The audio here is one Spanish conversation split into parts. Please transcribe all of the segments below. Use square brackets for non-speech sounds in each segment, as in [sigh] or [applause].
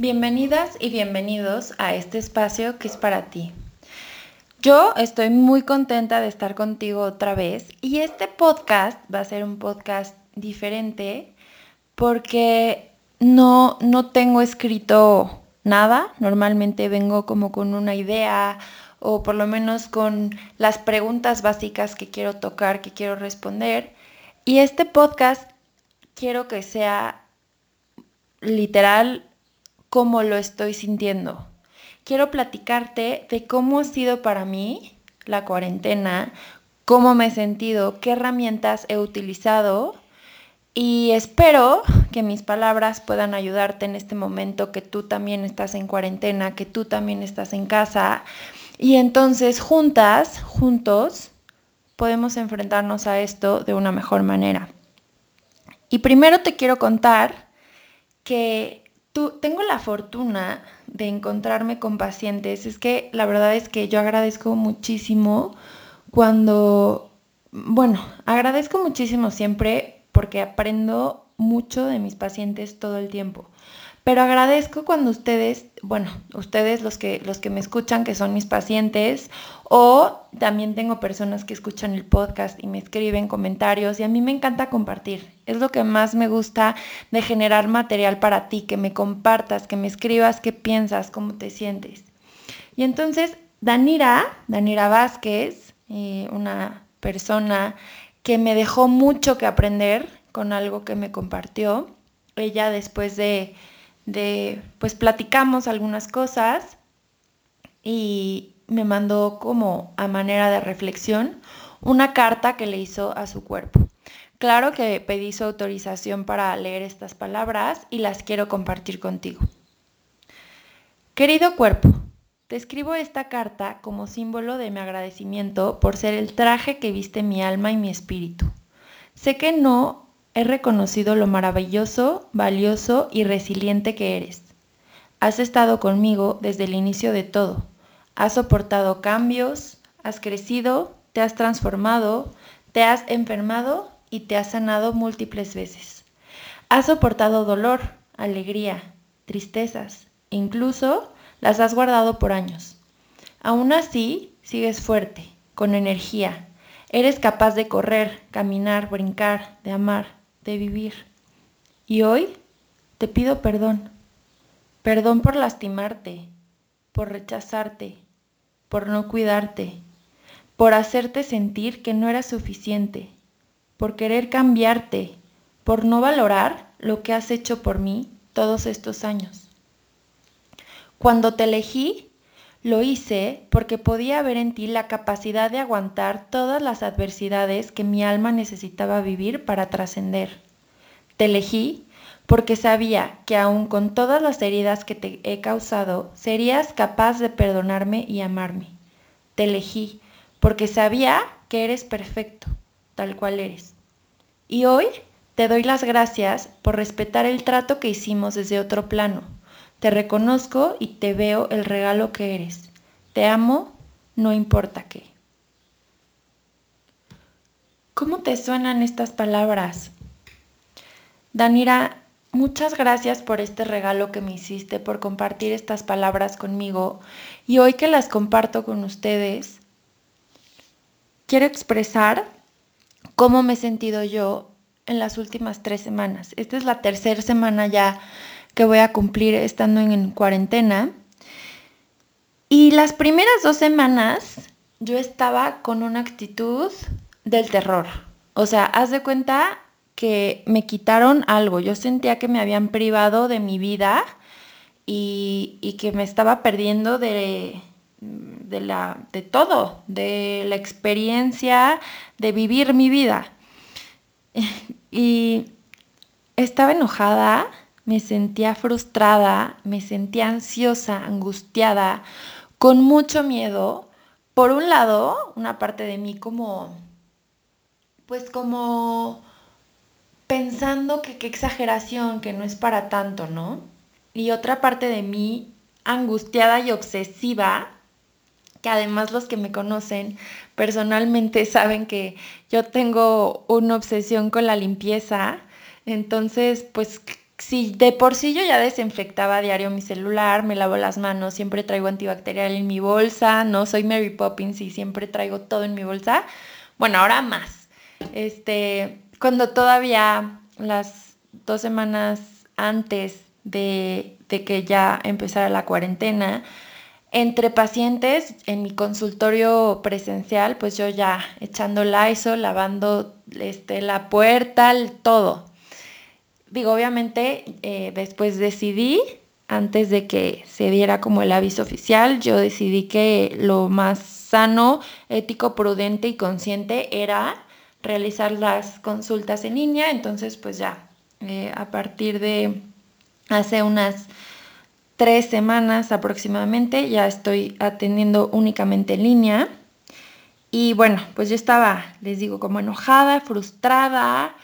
Bienvenidas y bienvenidos a este espacio que es para ti. Yo estoy muy contenta de estar contigo otra vez y este podcast va a ser un podcast diferente porque no, no tengo escrito nada. Normalmente vengo como con una idea o por lo menos con las preguntas básicas que quiero tocar, que quiero responder. Y este podcast quiero que sea literal cómo lo estoy sintiendo. Quiero platicarte de cómo ha sido para mí la cuarentena, cómo me he sentido, qué herramientas he utilizado y espero que mis palabras puedan ayudarte en este momento que tú también estás en cuarentena, que tú también estás en casa y entonces juntas, juntos, podemos enfrentarnos a esto de una mejor manera. Y primero te quiero contar que Tengo la fortuna de encontrarme con pacientes. Es que la verdad es que yo agradezco muchísimo cuando, bueno, agradezco muchísimo siempre porque aprendo mucho de mis pacientes todo el tiempo. Pero agradezco cuando ustedes, bueno, ustedes los que, los que me escuchan, que son mis pacientes, o también tengo personas que escuchan el podcast y me escriben comentarios y a mí me encanta compartir. Es lo que más me gusta de generar material para ti, que me compartas, que me escribas qué piensas, cómo te sientes. Y entonces, Danira, Danira Vázquez, eh, una persona que me dejó mucho que aprender con algo que me compartió. Ella después de de, pues platicamos algunas cosas y me mandó como a manera de reflexión una carta que le hizo a su cuerpo. Claro que pedí su autorización para leer estas palabras y las quiero compartir contigo. Querido cuerpo, te escribo esta carta como símbolo de mi agradecimiento por ser el traje que viste mi alma y mi espíritu. Sé que no He reconocido lo maravilloso, valioso y resiliente que eres. Has estado conmigo desde el inicio de todo. Has soportado cambios, has crecido, te has transformado, te has enfermado y te has sanado múltiples veces. Has soportado dolor, alegría, tristezas, incluso las has guardado por años. Aún así, sigues fuerte, con energía. Eres capaz de correr, caminar, brincar, de amar, de vivir. Y hoy te pido perdón. Perdón por lastimarte, por rechazarte, por no cuidarte, por hacerte sentir que no era suficiente, por querer cambiarte, por no valorar lo que has hecho por mí todos estos años. Cuando te elegí, lo hice porque podía ver en ti la capacidad de aguantar todas las adversidades que mi alma necesitaba vivir para trascender. Te elegí porque sabía que aun con todas las heridas que te he causado, serías capaz de perdonarme y amarme. Te elegí porque sabía que eres perfecto, tal cual eres. Y hoy te doy las gracias por respetar el trato que hicimos desde otro plano te reconozco y te veo el regalo que eres. Te amo, no importa qué. ¿Cómo te suenan estas palabras? Danira, muchas gracias por este regalo que me hiciste, por compartir estas palabras conmigo. Y hoy que las comparto con ustedes, quiero expresar cómo me he sentido yo en las últimas tres semanas. Esta es la tercera semana ya que voy a cumplir estando en, cuarentena. Y las primeras dos semanas yo estaba con una actitud del terror. O sea, haz de cuenta que me quitaron algo. Yo sentía que me habían privado de mi vida y, y que me estaba perdiendo de, de, la, de todo, de la experiencia de vivir mi vida. [laughs] y estaba enojada, me sentía frustrada, me sentía ansiosa, angustiada, con mucho miedo. Por un lado, una parte de mí como, pues como pensando que qué exageración, que no es para tanto, ¿no? Y otra parte de mí angustiada y obsesiva, que además los que me conocen personalmente [laughs] saben que yo tengo una obsesión con la limpieza, entonces pues si de por sí yo ya desinfectaba a diario mi celular, me lavo las manos, siempre traigo antibacterial en mi bolsa, no soy Mary Poppins y siempre traigo todo en mi bolsa. Bueno, ahora más. Este, cuando todavía las dos semanas antes de, de que ya empezara la cuarentena, entre pacientes en mi consultorio presencial, pues yo ya echando ISO, lavando este, la puerta, todo. Digo, obviamente eh, después decidí, antes de que se diera como el aviso oficial, yo decidí que lo más sano, ético, prudente y consciente era realizar las consultas en línea. Entonces, pues ya, eh, a partir de hace unas tres semanas aproximadamente ya estoy atendiendo únicamente en línea. Y bueno, pues yo estaba, les digo, como enojada, frustrada,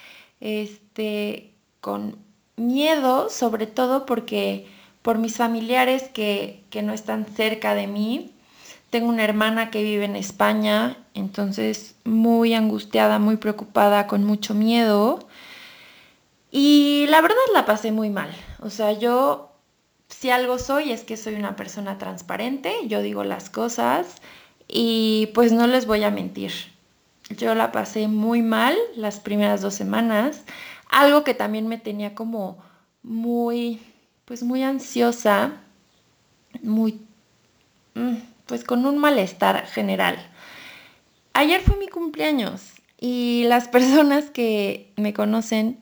este, con miedo, sobre todo porque por mis familiares que, que no están cerca de mí. Tengo una hermana que vive en España, entonces muy angustiada, muy preocupada, con mucho miedo. Y la verdad la pasé muy mal. O sea, yo si algo soy es que soy una persona transparente, yo digo las cosas y pues no les voy a mentir. Yo la pasé muy mal las primeras dos semanas, algo que también me tenía como muy, pues muy ansiosa, muy, mm, pues con un malestar general. Ayer fue mi cumpleaños y las [laughs] personas que me conocen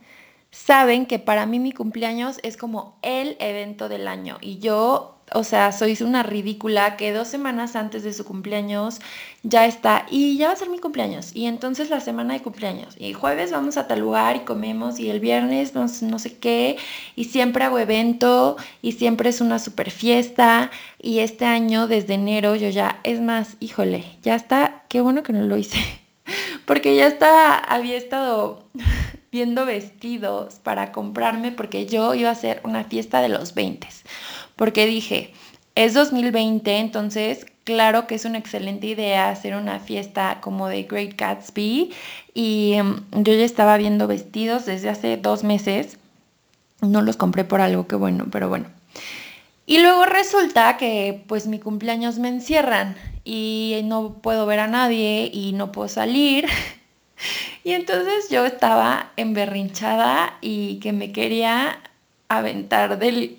saben que para mí mi cumpleaños es como el evento del año y yo, o sea, soy una ridícula que dos semanas antes de su cumpleaños ya está y ya va a ser mi cumpleaños y entonces la semana de cumpleaños y jueves vamos a tal lugar y comemos y el viernes no, no sé qué y siempre hago evento y siempre es una super fiesta y este año desde enero yo ya, es más, híjole, ya está, qué bueno que no lo hice [laughs] porque ya está, había estado [laughs] viendo vestidos para comprarme porque yo iba a hacer una fiesta de los 20. Porque dije, es 2020, entonces claro que es una excelente idea hacer una fiesta como de Great Gatsby. Y em, yo ya estaba viendo vestidos desde hace dos meses. No los compré por algo que bueno, pero bueno. Y luego resulta que pues mi cumpleaños me encierran y no puedo ver a nadie y no puedo salir. [laughs] Y entonces yo estaba emberrinchada y que me quería aventar del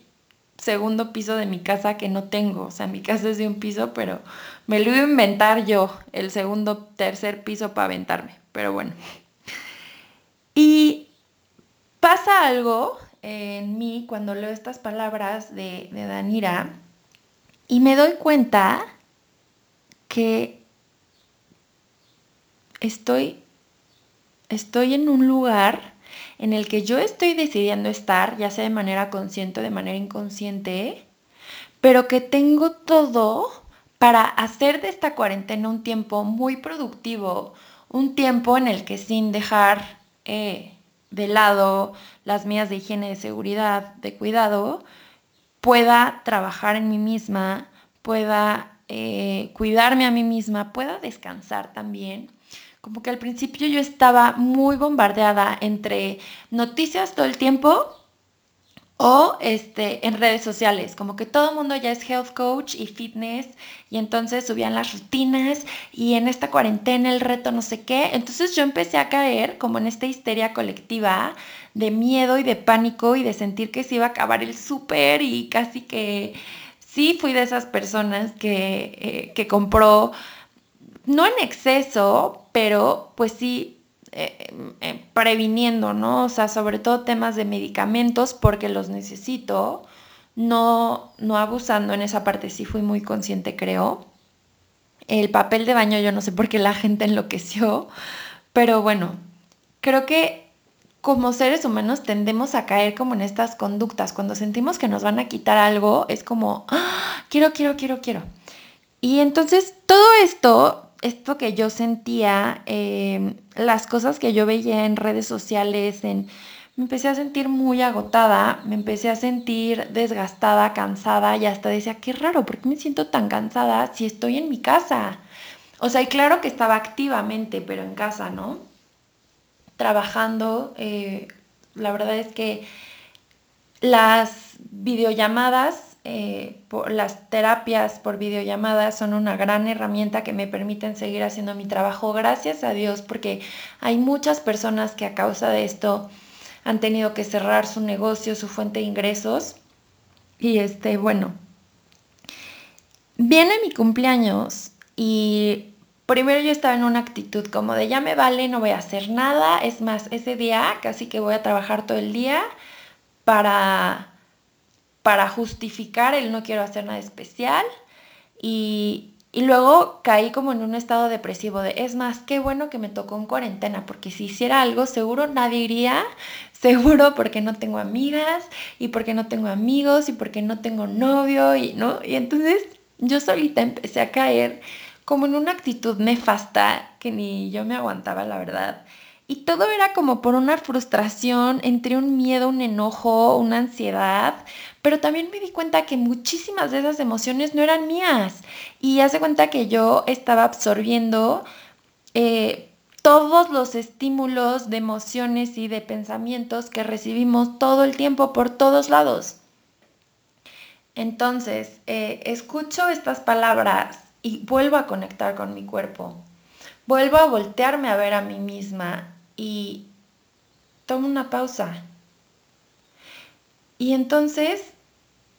segundo piso de mi casa que no tengo. O sea, mi casa es de un piso, pero me lo iba a inventar yo, el segundo, tercer piso para aventarme. Pero bueno. Y pasa algo en mí cuando leo estas palabras de, de Danira y me doy cuenta que estoy estoy en un lugar en el que yo estoy decidiendo estar, ya sea de manera consciente o de manera inconsciente, pero que tengo todo para hacer de esta cuarentena un tiempo muy productivo, un tiempo en el que sin dejar eh, de lado las mías de higiene, de seguridad, de cuidado, pueda trabajar en mí misma, pueda eh, cuidarme a mí misma, pueda descansar también como que al principio yo estaba muy bombardeada entre noticias todo el tiempo o este, en redes sociales, como que todo el mundo ya es health coach y fitness y entonces subían las rutinas y en esta cuarentena el reto no sé qué. Entonces yo empecé a caer como en esta histeria colectiva de miedo y de pánico y de sentir que se iba a acabar el súper y casi que sí fui de esas personas que, eh, que compró no en exceso, pero pues sí eh, eh, previniendo, ¿no? O sea, sobre todo temas de medicamentos porque los necesito, no, no abusando en esa parte, sí fui muy consciente, creo. El papel de baño, yo no sé por qué la gente enloqueció, pero bueno, creo que como seres humanos tendemos a caer como en estas conductas. Cuando sentimos que nos van a quitar algo, es como, ¡Ah! quiero, quiero, quiero, quiero. Y entonces todo esto, esto que yo sentía, eh, las cosas que yo veía en redes sociales, en, me empecé a sentir muy agotada, me empecé a sentir desgastada, cansada y hasta decía, qué raro, ¿por qué me siento tan cansada si estoy en mi casa? O sea, y claro que estaba activamente, pero en casa, ¿no? trabajando. Eh, la verdad es que las videollamadas, eh, las terapias por videollamadas son una gran herramienta que me permiten seguir haciendo mi trabajo, gracias a Dios, porque hay muchas personas que a causa de esto han tenido que cerrar su negocio, su fuente de ingresos. Y este, bueno, viene mi cumpleaños y primero yo estaba en una actitud como de ya me vale, no voy a hacer nada. Es más, ese día casi que voy a trabajar todo el día para, para justificar el no quiero hacer nada especial. Y, y luego caí como en un estado depresivo de, es más, qué bueno que me tocó en cuarentena, porque si hiciera algo, seguro nadie iría, [laughs] seguro porque no tengo amigas y porque no tengo amigos y porque no tengo novio y no. Y entonces yo solita empecé a caer como en una actitud nefasta que ni yo me aguantaba, la verdad. Y todo era como por una frustración, entre un miedo, un enojo, una ansiedad, pero también me di cuenta que muchísimas de esas emociones no eran mías. Y hace cuenta que yo estaba absorbiendo eh, todos los estímulos de emociones y de pensamientos que recibimos todo el tiempo por todos lados. Entonces, eh, escucho estas palabras y vuelvo a conectar con mi cuerpo. Vuelvo a voltearme a ver a mí misma y tomo una pausa. Y entonces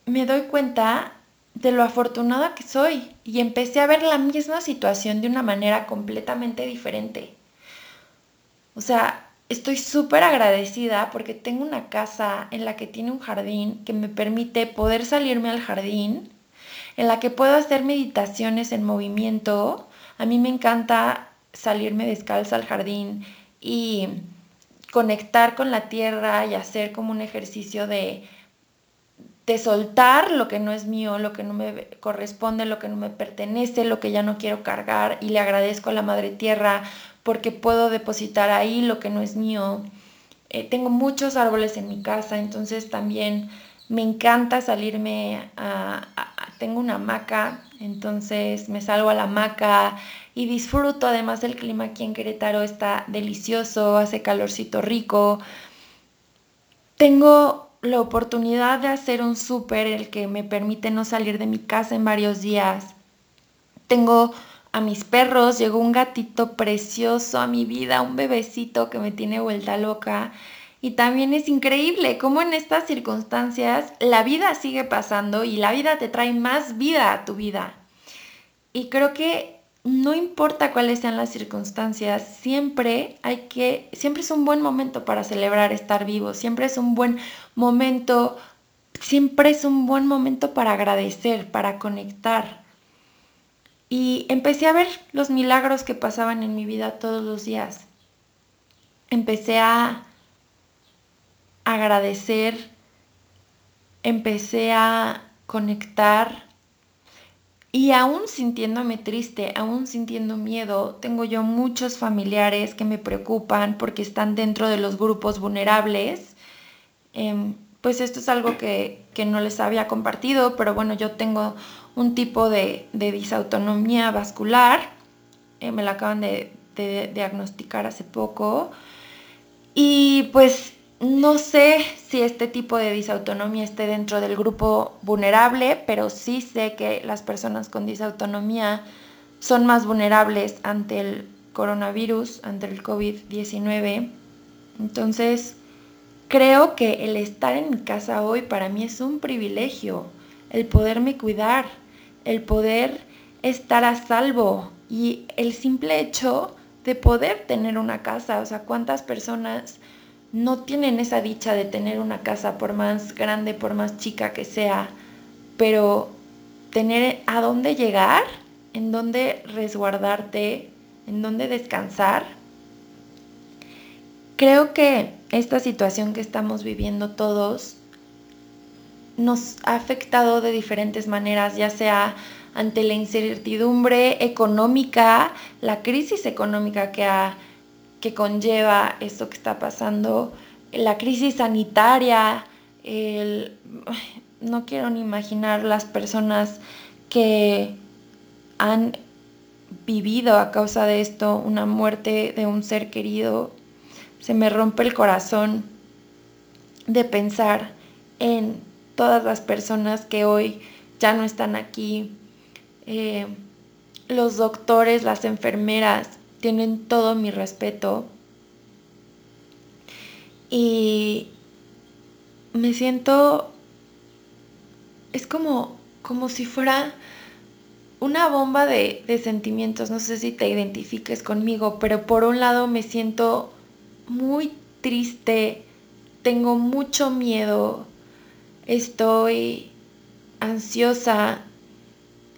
me doy cuenta de lo afortunada que soy y empecé a ver la misma situación de una manera completamente diferente. O sea, estoy súper agradecida porque tengo una casa en la que tiene un jardín que me permite poder salirme al jardín en la que puedo hacer meditaciones en movimiento. A mí me encanta salirme descalza al jardín y conectar con la tierra y hacer como un ejercicio de, de soltar lo que no es mío, lo que no me corresponde, lo que no me pertenece, lo que ya no quiero cargar y le agradezco a la madre tierra porque puedo depositar ahí lo que no es mío. Eh, tengo muchos árboles en mi casa, entonces también me encanta salirme a, tengo una hamaca, entonces me salgo a la hamaca y disfruto. Además el clima aquí en Querétaro está delicioso, hace calorcito rico. Tengo la oportunidad de hacer un súper el que me permite no salir de mi casa en varios días. Tengo a mis perros, llegó un gatito precioso a mi vida, un bebecito que me tiene vuelta loca. Y también es increíble cómo en estas circunstancias la vida sigue pasando y la vida te trae más vida a tu vida. Y creo que no importa cuáles sean las circunstancias, siempre hay que, siempre es un buen momento para celebrar estar vivo, siempre es un buen momento, siempre es un buen momento para agradecer, para conectar. Y empecé a ver los milagros que pasaban en mi vida todos los días. Empecé a agradecer, empecé a conectar y aún sintiéndome triste, aún sintiendo miedo, tengo yo muchos familiares que me preocupan porque están dentro de los grupos vulnerables. Em, pues esto es algo que, no les había compartido, pero bueno, yo tengo un tipo de, disautonomía vascular, eh, me la acaban de, de diagnosticar hace poco. Y pues no sé si este tipo de disautonomía esté dentro del grupo vulnerable, pero sí sé que las personas con disautonomía son más vulnerables ante el coronavirus, ante el COVID-19. Entonces, creo que el estar en mi casa hoy para mí es un privilegio, el poderme cuidar, el poder estar a salvo y el simple hecho de poder tener una casa, o sea, cuántas personas no tienen esa dicha de tener una casa, por más grande, por más chica que sea, pero tener a dónde llegar, en dónde resguardarte, en dónde descansar. Creo que esta situación que estamos viviendo todos nos ha afectado de diferentes maneras, ya sea ante la incertidumbre económica, la crisis económica que, que conlleva esto que está pasando, la crisis sanitaria, [sighs] no quiero ni imaginar las personas que han vivido a causa de esto una muerte de un ser querido. Se me rompe el corazón de pensar en todas las personas que hoy ya no están aquí. Eh, los doctores, las enfermeras, tienen todo mi respeto. Y me siento, es como, como si fuera una bomba de, de, sentimientos. No sé si te identifiques conmigo, pero por un lado me siento muy triste, tengo mucho miedo, estoy ansiosa,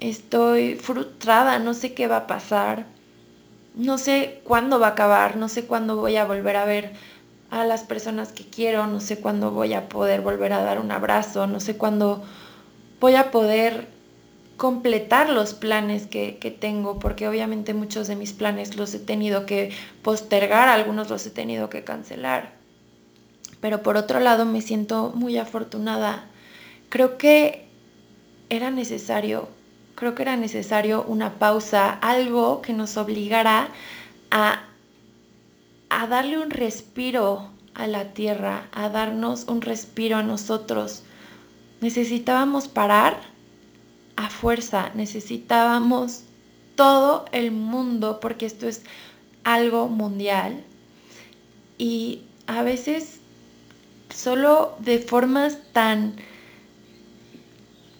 estoy frustrada, no sé qué va a pasar, no sé cuándo va a acabar, no sé cuándo voy a volver a ver a las personas que quiero, no sé cuándo voy a poder volver a dar un abrazo, no sé cuándo voy a poder completar los planes que, tengo, porque obviamente muchos de mis planes los he tenido que postergar, algunos los he tenido que cancelar. Pero por otro lado me siento muy afortunada. Creo que era necesario, creo que era necesario una pausa, algo que nos obligara a, a darle un respiro a la tierra, a darnos un respiro a nosotros. Necesitábamos parar a fuerza, necesitábamos todo el mundo, porque esto es algo mundial. Y a veces solo de formas tan,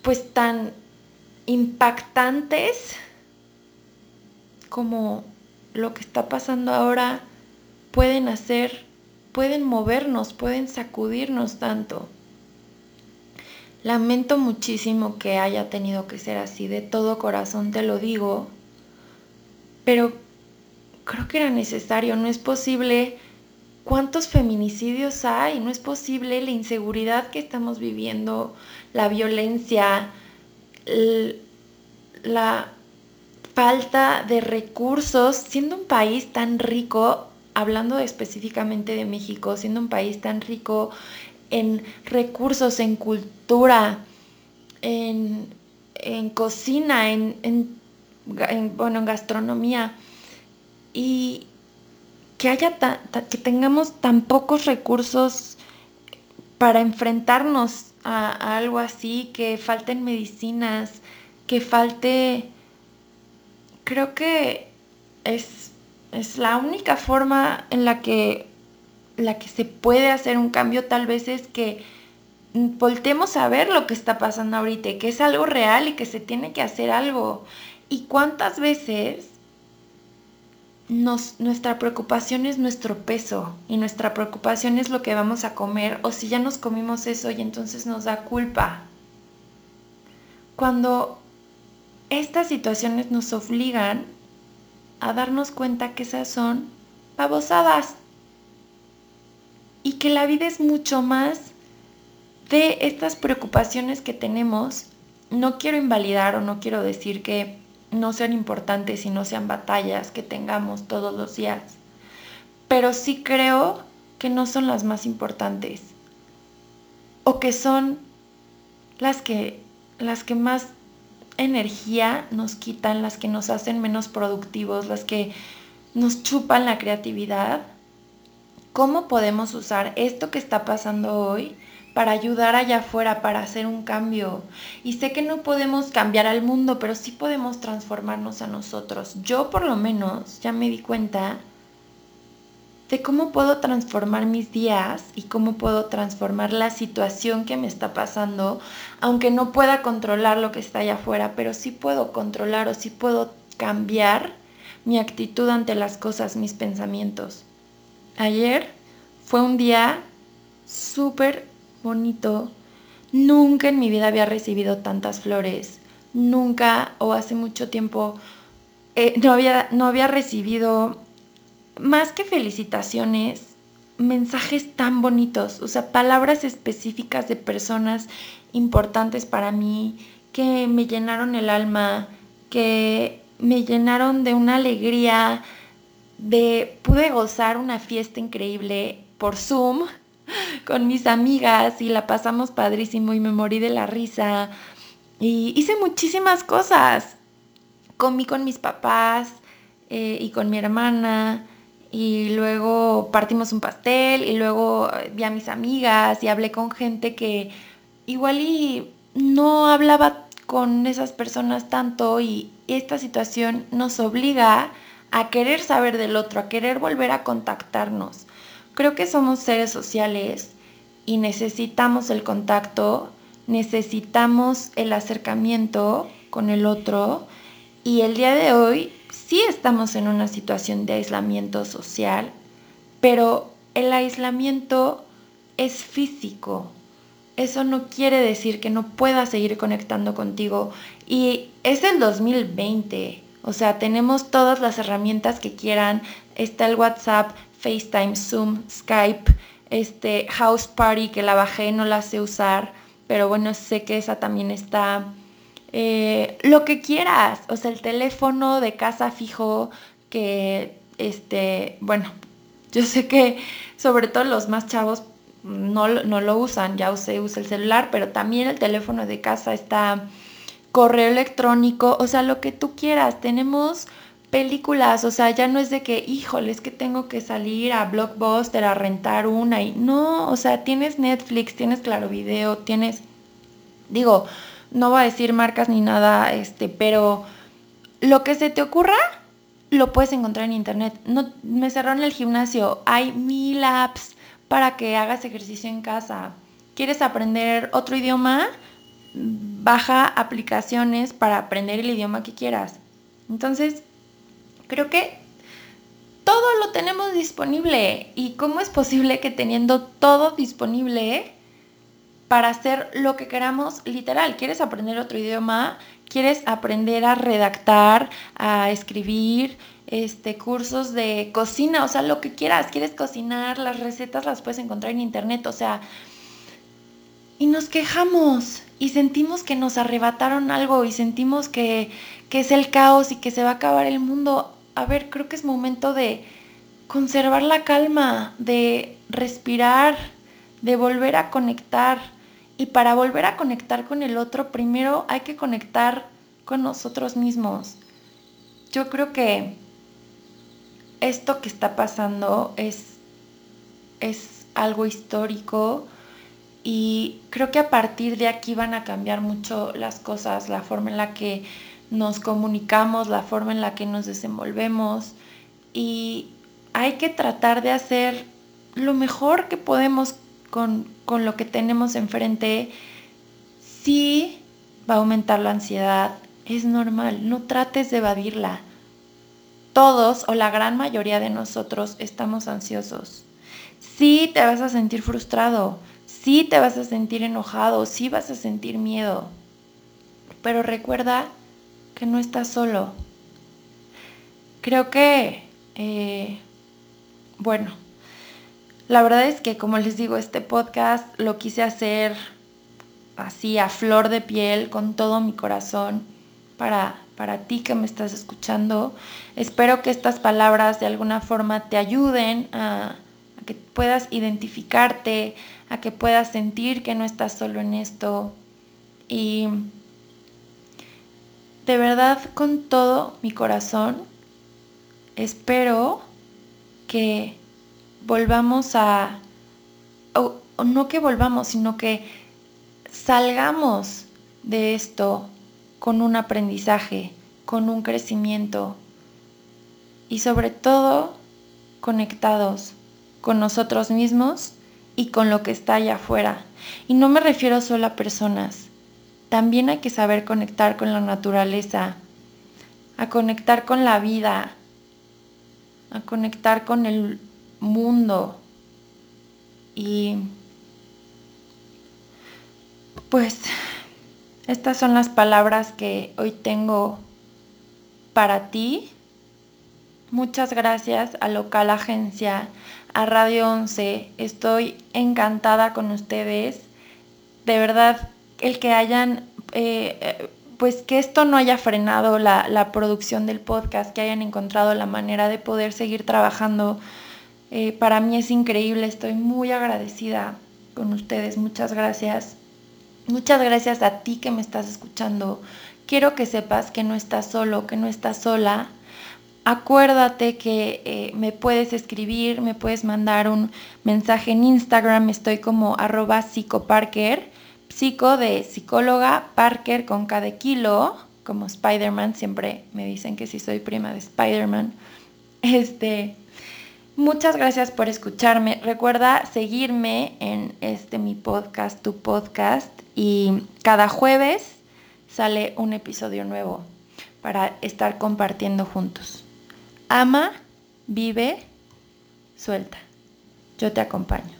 pues tan impactantes como lo que está pasando ahora pueden hacer, pueden movernos, pueden sacudirnos tanto. Lamento muchísimo que haya tenido que ser así, de todo corazón te lo digo, pero creo que era necesario, no es posible ¿Cuántos feminicidios hay? No es posible la inseguridad que estamos viviendo, la violencia, la falta de recursos, siendo un país tan rico, hablando específicamente de México, siendo un país tan rico en recursos, en cultura, en, cocina, en, bueno, en gastronomía. Y, que haya que tengamos tan pocos recursos para enfrentarnos a, algo así, que falten medicinas, que falte, creo que es, es la única forma en la que, la que se puede hacer un cambio tal vez es que voltemos a ver lo que está pasando ahorita, que es algo real y que se tiene que hacer algo. ¿Y cuántas veces nuestra preocupación es nuestro peso y nuestra preocupación es lo que vamos a comer o si ya nos comimos eso y entonces nos da culpa. Cuando estas situaciones nos obligan a darnos cuenta que esas son babosadas y que la vida es mucho más de estas preocupaciones que tenemos. No quiero invalidar o no quiero decir que no sean importantes y no sean batallas que tengamos todos los días. Pero sí creo que no son las más importantes. O que son las que, las que más energía nos quitan, las que nos hacen menos productivos, las que nos chupan la creatividad. ¿Cómo podemos usar esto que está pasando hoy para ayudar allá afuera, para hacer un cambio. Y sé que no podemos cambiar al mundo, pero sí podemos transformarnos a nosotros. Yo por lo menos ya me di cuenta de cómo puedo transformar mis días y cómo puedo transformar la situación que me está pasando, aunque no pueda controlar lo que está allá afuera, pero sí puedo controlar o sí puedo cambiar mi actitud ante las cosas, mis pensamientos. Ayer fue un día súper bonito. Nunca en mi vida había recibido tantas flores. Nunca o hace mucho tiempo eh, no, había, no había recibido más que felicitaciones, mensajes tan bonitos, o sea, palabras específicas de personas importantes para mí que me llenaron el alma, que me llenaron de una alegría, de pude gozar una fiesta increíble por Zoom con mis amigas y la pasamos padrísimo y me morí de la risa y hice muchísimas cosas. Comí con mis papás eh, y con mi hermana y luego partimos un pastel y luego vi a mis amigas y hablé con gente que igual y no hablaba con esas personas tanto y esta situación nos obliga a querer saber del otro, a querer volver a contactarnos. Creo que somos seres sociales y necesitamos el contacto, necesitamos el acercamiento con el otro y el día de hoy sí estamos en una situación de aislamiento social, pero el aislamiento es físico. Eso no quiere decir que no puedas seguir conectando contigo. Y es el 2020. O sea, tenemos todas las herramientas que quieran. Está el WhatsApp, FaceTime, Zoom, Skype, este House Party que la bajé, no la sé usar, pero bueno, sé que esa también está. Eh, lo que quieras, o sea, el teléfono de casa fijo que, este, bueno, [laughs] yo sé que sobre todo los más chavos no, no lo usan, ya se usa el celular, pero también el teléfono de casa está correo electrónico, o sea, lo que tú quieras. Tenemos películas, o sea, ya no es de que, híjole, es que tengo que salir a Blockbuster a rentar una y no, o sea, tienes Netflix, tienes Claro Video, tienes, digo, no voy a decir marcas ni nada, este, pero lo que se te ocurra, lo puedes encontrar en internet. No, me cerraron el gimnasio, hay mil apps para que hagas ejercicio en casa. ¿Quieres aprender otro idioma? Baja aplicaciones para aprender el idioma que quieras. Entonces, Creo que todo lo tenemos disponible. ¿Y cómo es posible que teniendo todo disponible para hacer lo que queramos, literal, quieres aprender otro idioma, quieres aprender a redactar, a escribir, este, cursos de cocina, o sea, lo que quieras, quieres cocinar, las recetas las puedes encontrar en internet, o sea, y nos quejamos y sentimos que nos arrebataron algo y sentimos que, que es el caos y que se va a acabar el mundo a ver, creo que es momento de conservar la calma, de respirar, de volver a conectar. Y para volver a conectar con el otro, primero hay que conectar con nosotros mismos. Yo creo que esto que está pasando es, es algo histórico y creo que a partir de aquí van a cambiar mucho las cosas, la forma en la que nos comunicamos, la forma en la que nos desenvolvemos y hay que tratar de hacer lo mejor que podemos con, con lo que tenemos enfrente. Sí va a aumentar la ansiedad, es normal, no trates de evadirla. Todos o la gran mayoría de nosotros estamos ansiosos. Sí te vas a sentir frustrado, sí te vas a sentir enojado, sí vas a sentir miedo. Pero recuerda que no estás solo. Creo que, eh, bueno, la verdad es que como les digo, este podcast lo quise hacer así a flor de piel, con todo mi corazón, para, para ti que me estás escuchando. Espero que estas palabras de alguna forma te ayuden a, a que puedas identificarte, a que puedas sentir que no estás solo en esto. Y de verdad con todo mi corazón espero que volvamos a, o, no que volvamos, sino que salgamos de esto con un aprendizaje, con un crecimiento y sobre todo conectados con nosotros mismos y con lo que está allá afuera. Y no me refiero solo a personas, también hay que saber conectar con la naturaleza, a conectar con la vida, a conectar con el mundo. Y pues estas son las palabras que hoy tengo para ti. Muchas gracias a Local Agencia, a Radio 11. Estoy encantada con ustedes. De verdad, el que hayan, eh, pues que esto no haya frenado la, la, producción del podcast, que hayan encontrado la manera de poder seguir trabajando, eh, para mí es increíble. Estoy muy agradecida con ustedes. Muchas gracias. Muchas gracias a ti que me estás escuchando. Quiero que sepas que no estás solo, que no estás sola. Acuérdate que eh, me puedes escribir, me puedes mandar un mensaje en Instagram. Estoy como arroba psicoparker, psico de psicóloga, Parker con cada kilo, como Spider-Man. Siempre me dicen que si soy prima de Spider-Man. Este, Muchas gracias por escucharme. Recuerda seguirme en este mi podcast, tu podcast, y cada jueves sale un episodio nuevo para estar compartiendo juntos. Ama, vive, suelta. Yo te acompaño.